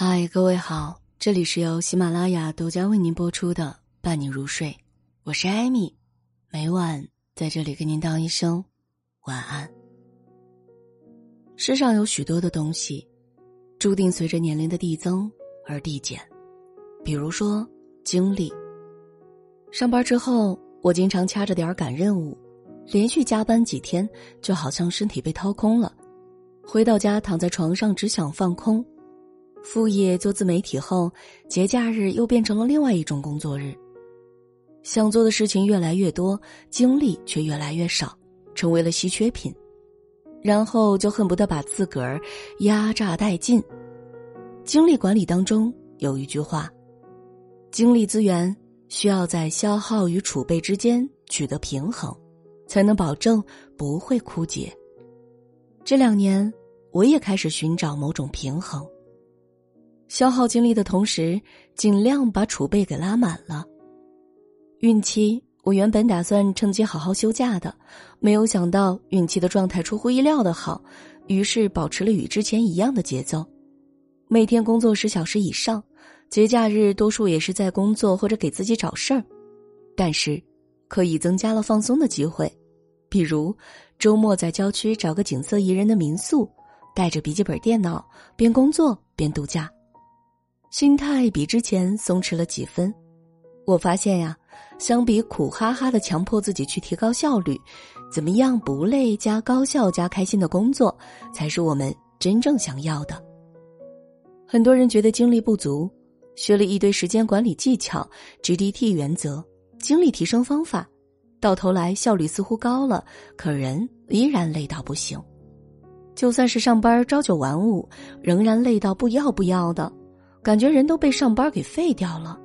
嗨，各位好，这里是由喜马拉雅独家为您播出的《伴你入睡》，我是艾米，每晚在这里跟您道一声晚安。世上有许多的东西，注定随着年龄的递增而递减，比如说精力。上班之后，我经常掐着点儿赶任务，连续加班几天，就好像身体被掏空了。回到家，躺在床上，只想放空。副业做自媒体后，节假日又变成了另外一种工作日。想做的事情越来越多，精力却越来越少，成为了稀缺品。然后就恨不得把自个儿压榨殆尽。精力管理当中有一句话：精力资源。需要在消耗与储备之间取得平衡，才能保证不会枯竭。这两年，我也开始寻找某种平衡，消耗精力的同时，尽量把储备给拉满了。孕期，我原本打算趁机好好休假的，没有想到孕期的状态出乎意料的好，于是保持了与之前一样的节奏，每天工作十小时以上。节假日多数也是在工作或者给自己找事儿，但是可以增加了放松的机会，比如周末在郊区找个景色宜人的民宿，带着笔记本电脑边工作边度假，心态比之前松弛了几分。我发现呀，相比苦哈哈的强迫自己去提高效率，怎么样不累加高效加开心的工作，才是我们真正想要的。很多人觉得精力不足。学了一堆时间管理技巧、GDT 原则、精力提升方法，到头来效率似乎高了，可人依然累到不行。就算是上班朝九晚五，仍然累到不要不要的，感觉人都被上班给废掉了。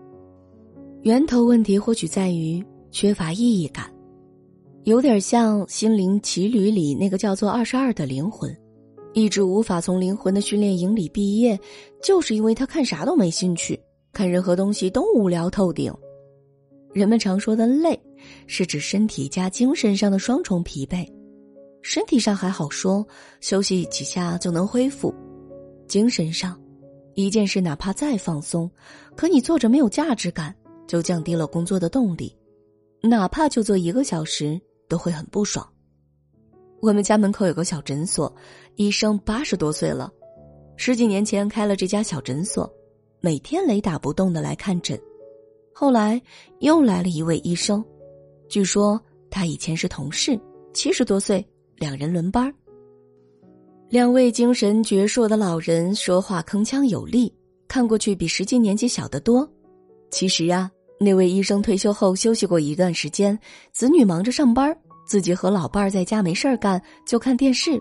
源头问题或许在于缺乏意义感，有点像《心灵奇旅》里那个叫做二十二的灵魂。一直无法从灵魂的训练营里毕业，就是因为他看啥都没兴趣，看任何东西都无聊透顶。人们常说的累，是指身体加精神上的双重疲惫。身体上还好说，休息几下就能恢复；精神上，一件事哪怕再放松，可你做着没有价值感，就降低了工作的动力。哪怕就做一个小时，都会很不爽。我们家门口有个小诊所，医生八十多岁了，十几年前开了这家小诊所，每天雷打不动的来看诊。后来又来了一位医生，据说他以前是同事，七十多岁，两人轮班儿。两位精神矍铄的老人说话铿锵有力，看过去比实际年纪小得多。其实啊，那位医生退休后休息过一段时间，子女忙着上班。自己和老伴儿在家没事儿干，就看电视，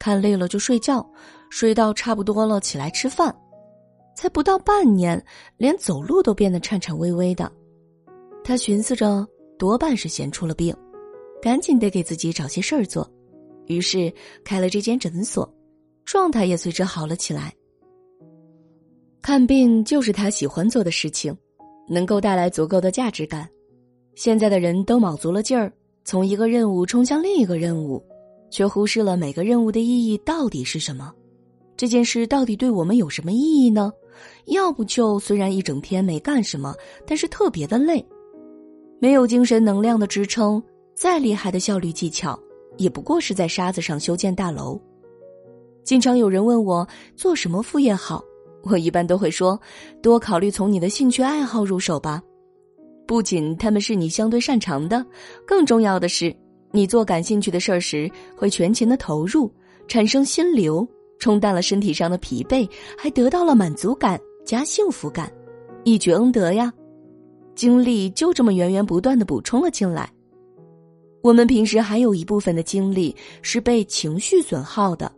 看累了就睡觉，睡到差不多了起来吃饭，才不到半年，连走路都变得颤颤巍巍的。他寻思着，多半是闲出了病，赶紧得给自己找些事儿做，于是开了这间诊所，状态也随之好了起来。看病就是他喜欢做的事情，能够带来足够的价值感。现在的人都卯足了劲儿。从一个任务冲向另一个任务，却忽视了每个任务的意义到底是什么？这件事到底对我们有什么意义呢？要不就虽然一整天没干什么，但是特别的累，没有精神能量的支撑，再厉害的效率技巧，也不过是在沙子上修建大楼。经常有人问我做什么副业好，我一般都会说，多考虑从你的兴趣爱好入手吧。不仅他们是你相对擅长的，更重要的是，你做感兴趣的事儿时会全情的投入，产生心流，冲淡了身体上的疲惫，还得到了满足感加幸福感，一举恩德呀！精力就这么源源不断的补充了进来。我们平时还有一部分的精力是被情绪损耗的。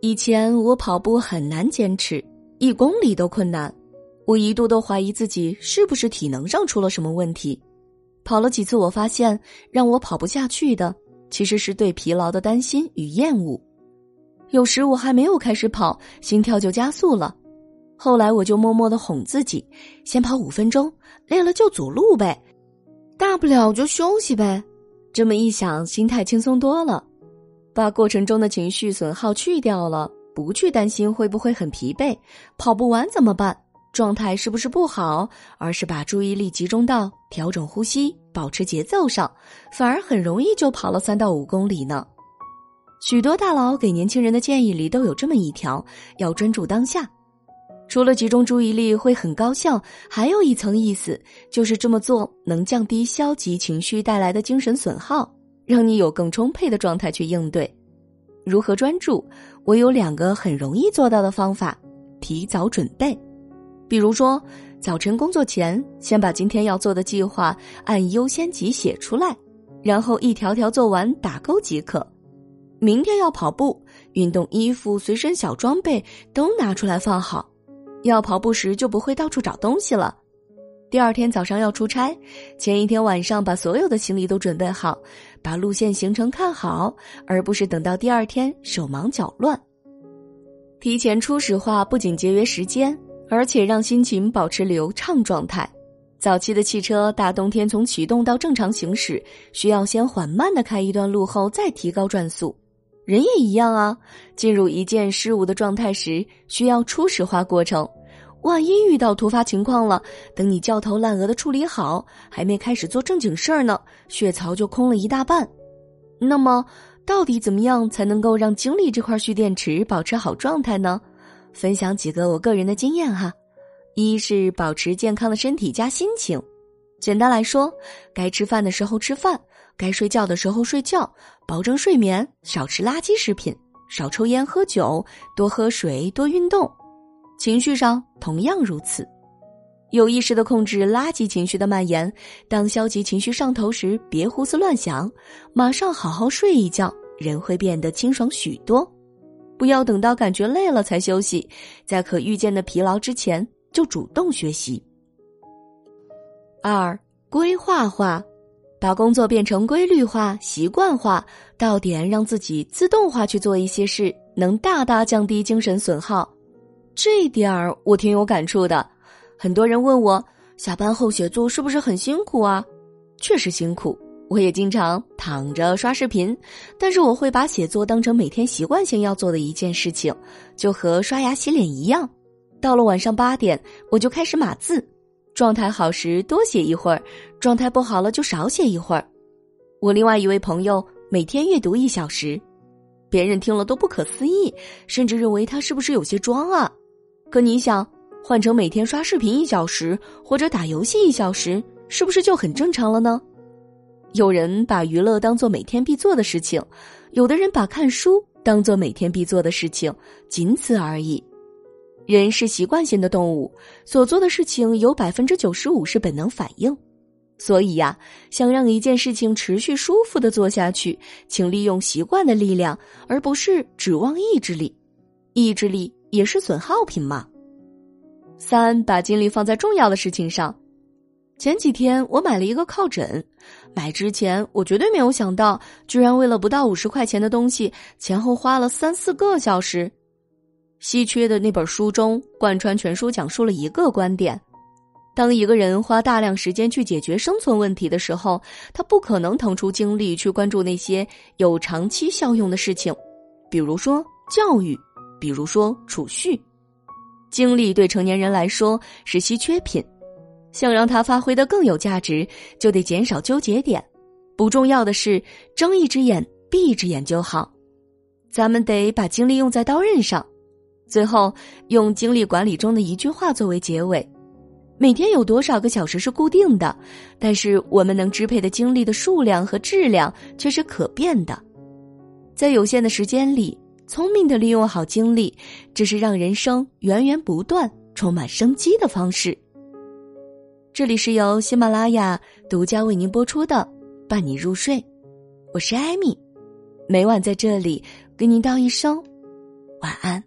以前我跑步很难坚持，一公里都困难。我一度都怀疑自己是不是体能上出了什么问题，跑了几次，我发现让我跑不下去的其实是对疲劳的担心与厌恶。有时我还没有开始跑，心跳就加速了。后来我就默默的哄自己，先跑五分钟，累了就走路呗，大不了就休息呗。这么一想，心态轻松多了，把过程中的情绪损耗去掉了，不去担心会不会很疲惫，跑不完怎么办，状态是不是不好，而是把注意力集中到调整呼吸、保持节奏上，反而很容易就跑了三到五公里呢。许多大佬给年轻人的建议里都有这么一条：要专注当下。除了集中注意力会很高效，还有一层意思就是这么做能降低消极情绪带来的精神损耗，让你有更充沛的状态去应对。如何专注？我有两个很容易做到的方法：提早准备，比如说早晨工作前，先把今天要做的计划按优先级写出来，然后一条条做完打勾即可。明天要跑步，运动衣服、随身小装备都拿出来放好，要跑步时就不会到处找东西了。第二天早上要出差，前一天晚上把所有的行李都准备好，把路线行程看好，而不是等到第二天手忙脚乱。提前初始化不仅节约时间，而且让心情保持流畅状态。早期的汽车大冬天从启动到正常行驶，需要先缓慢的开一段路后再提高转速。人也一样啊，进入一件事物的状态时，需要初始化过程。万一遇到突发情况了，等你焦头烂额的处理好，还没开始做正经事儿呢，血槽就空了一大半。那么，到底怎么样才能够让精力这块蓄电池保持好状态呢？分享几个我个人的经验哈。一是保持健康的身体加心情。简单来说，该吃饭的时候吃饭。该睡觉的时候睡觉，保证睡眠，少吃垃圾食品，少抽烟喝酒，多喝水，多运动。情绪上同样如此，有意识的控制垃圾情绪的蔓延。当消极情绪上头时，别胡思乱想，马上好好睡一觉，人会变得清爽许多。不要等到感觉累了才休息，在可预见的疲劳之前就主动学习。二规划化。把工作变成规律化、习惯化，到点让自己自动化去做一些事，能大大降低精神损耗。这点儿我挺有感触的。很多人问我，下班后写作是不是很辛苦啊？确实辛苦，我也经常躺着刷视频，但是我会把写作当成每天习惯性要做的一件事情，就和刷牙洗脸一样。到了晚上八点，我就开始码字。状态好时多写一会儿，状态不好了就少写一会儿。我另外一位朋友每天阅读一小时，别人听了都不可思议，甚至认为他是不是有些装啊？可你想，换成每天刷视频一小时或者打游戏一小时，是不是就很正常了呢？有人把娱乐当做每天必做的事情，有的人把看书当做每天必做的事情，仅此而已。人是习惯性的动物，所做的事情有百分之九十五是本能反应，所以呀，想让一件事情持续舒服的做下去，请利用习惯的力量，而不是指望意志力。意志力也是损耗品嘛。三，把精力放在重要的事情上。前几天我买了一个靠枕，买之前我绝对没有想到，居然为了不到五十块钱的东西，前后花了三四个小时。稀缺的那本书中，贯穿全书讲述了一个观点：当一个人花大量时间去解决生存问题的时候，他不可能腾出精力去关注那些有长期效用的事情，比如说教育，比如说储蓄。精力对成年人来说是稀缺品，想让它发挥的更有价值，就得减少纠结点。不重要的是睁一只眼闭一只眼就好，咱们得把精力用在刀刃上。最后，用精力管理中的一句话作为结尾：每天有多少个小时是固定的，但是我们能支配的精力的数量和质量却是可变的。在有限的时间里，聪明的利用好精力，这是让人生源源不断、充满生机的方式。这里是由喜马拉雅独家为您播出的《伴你入睡》，我是艾米，每晚在这里跟您道一声晚安。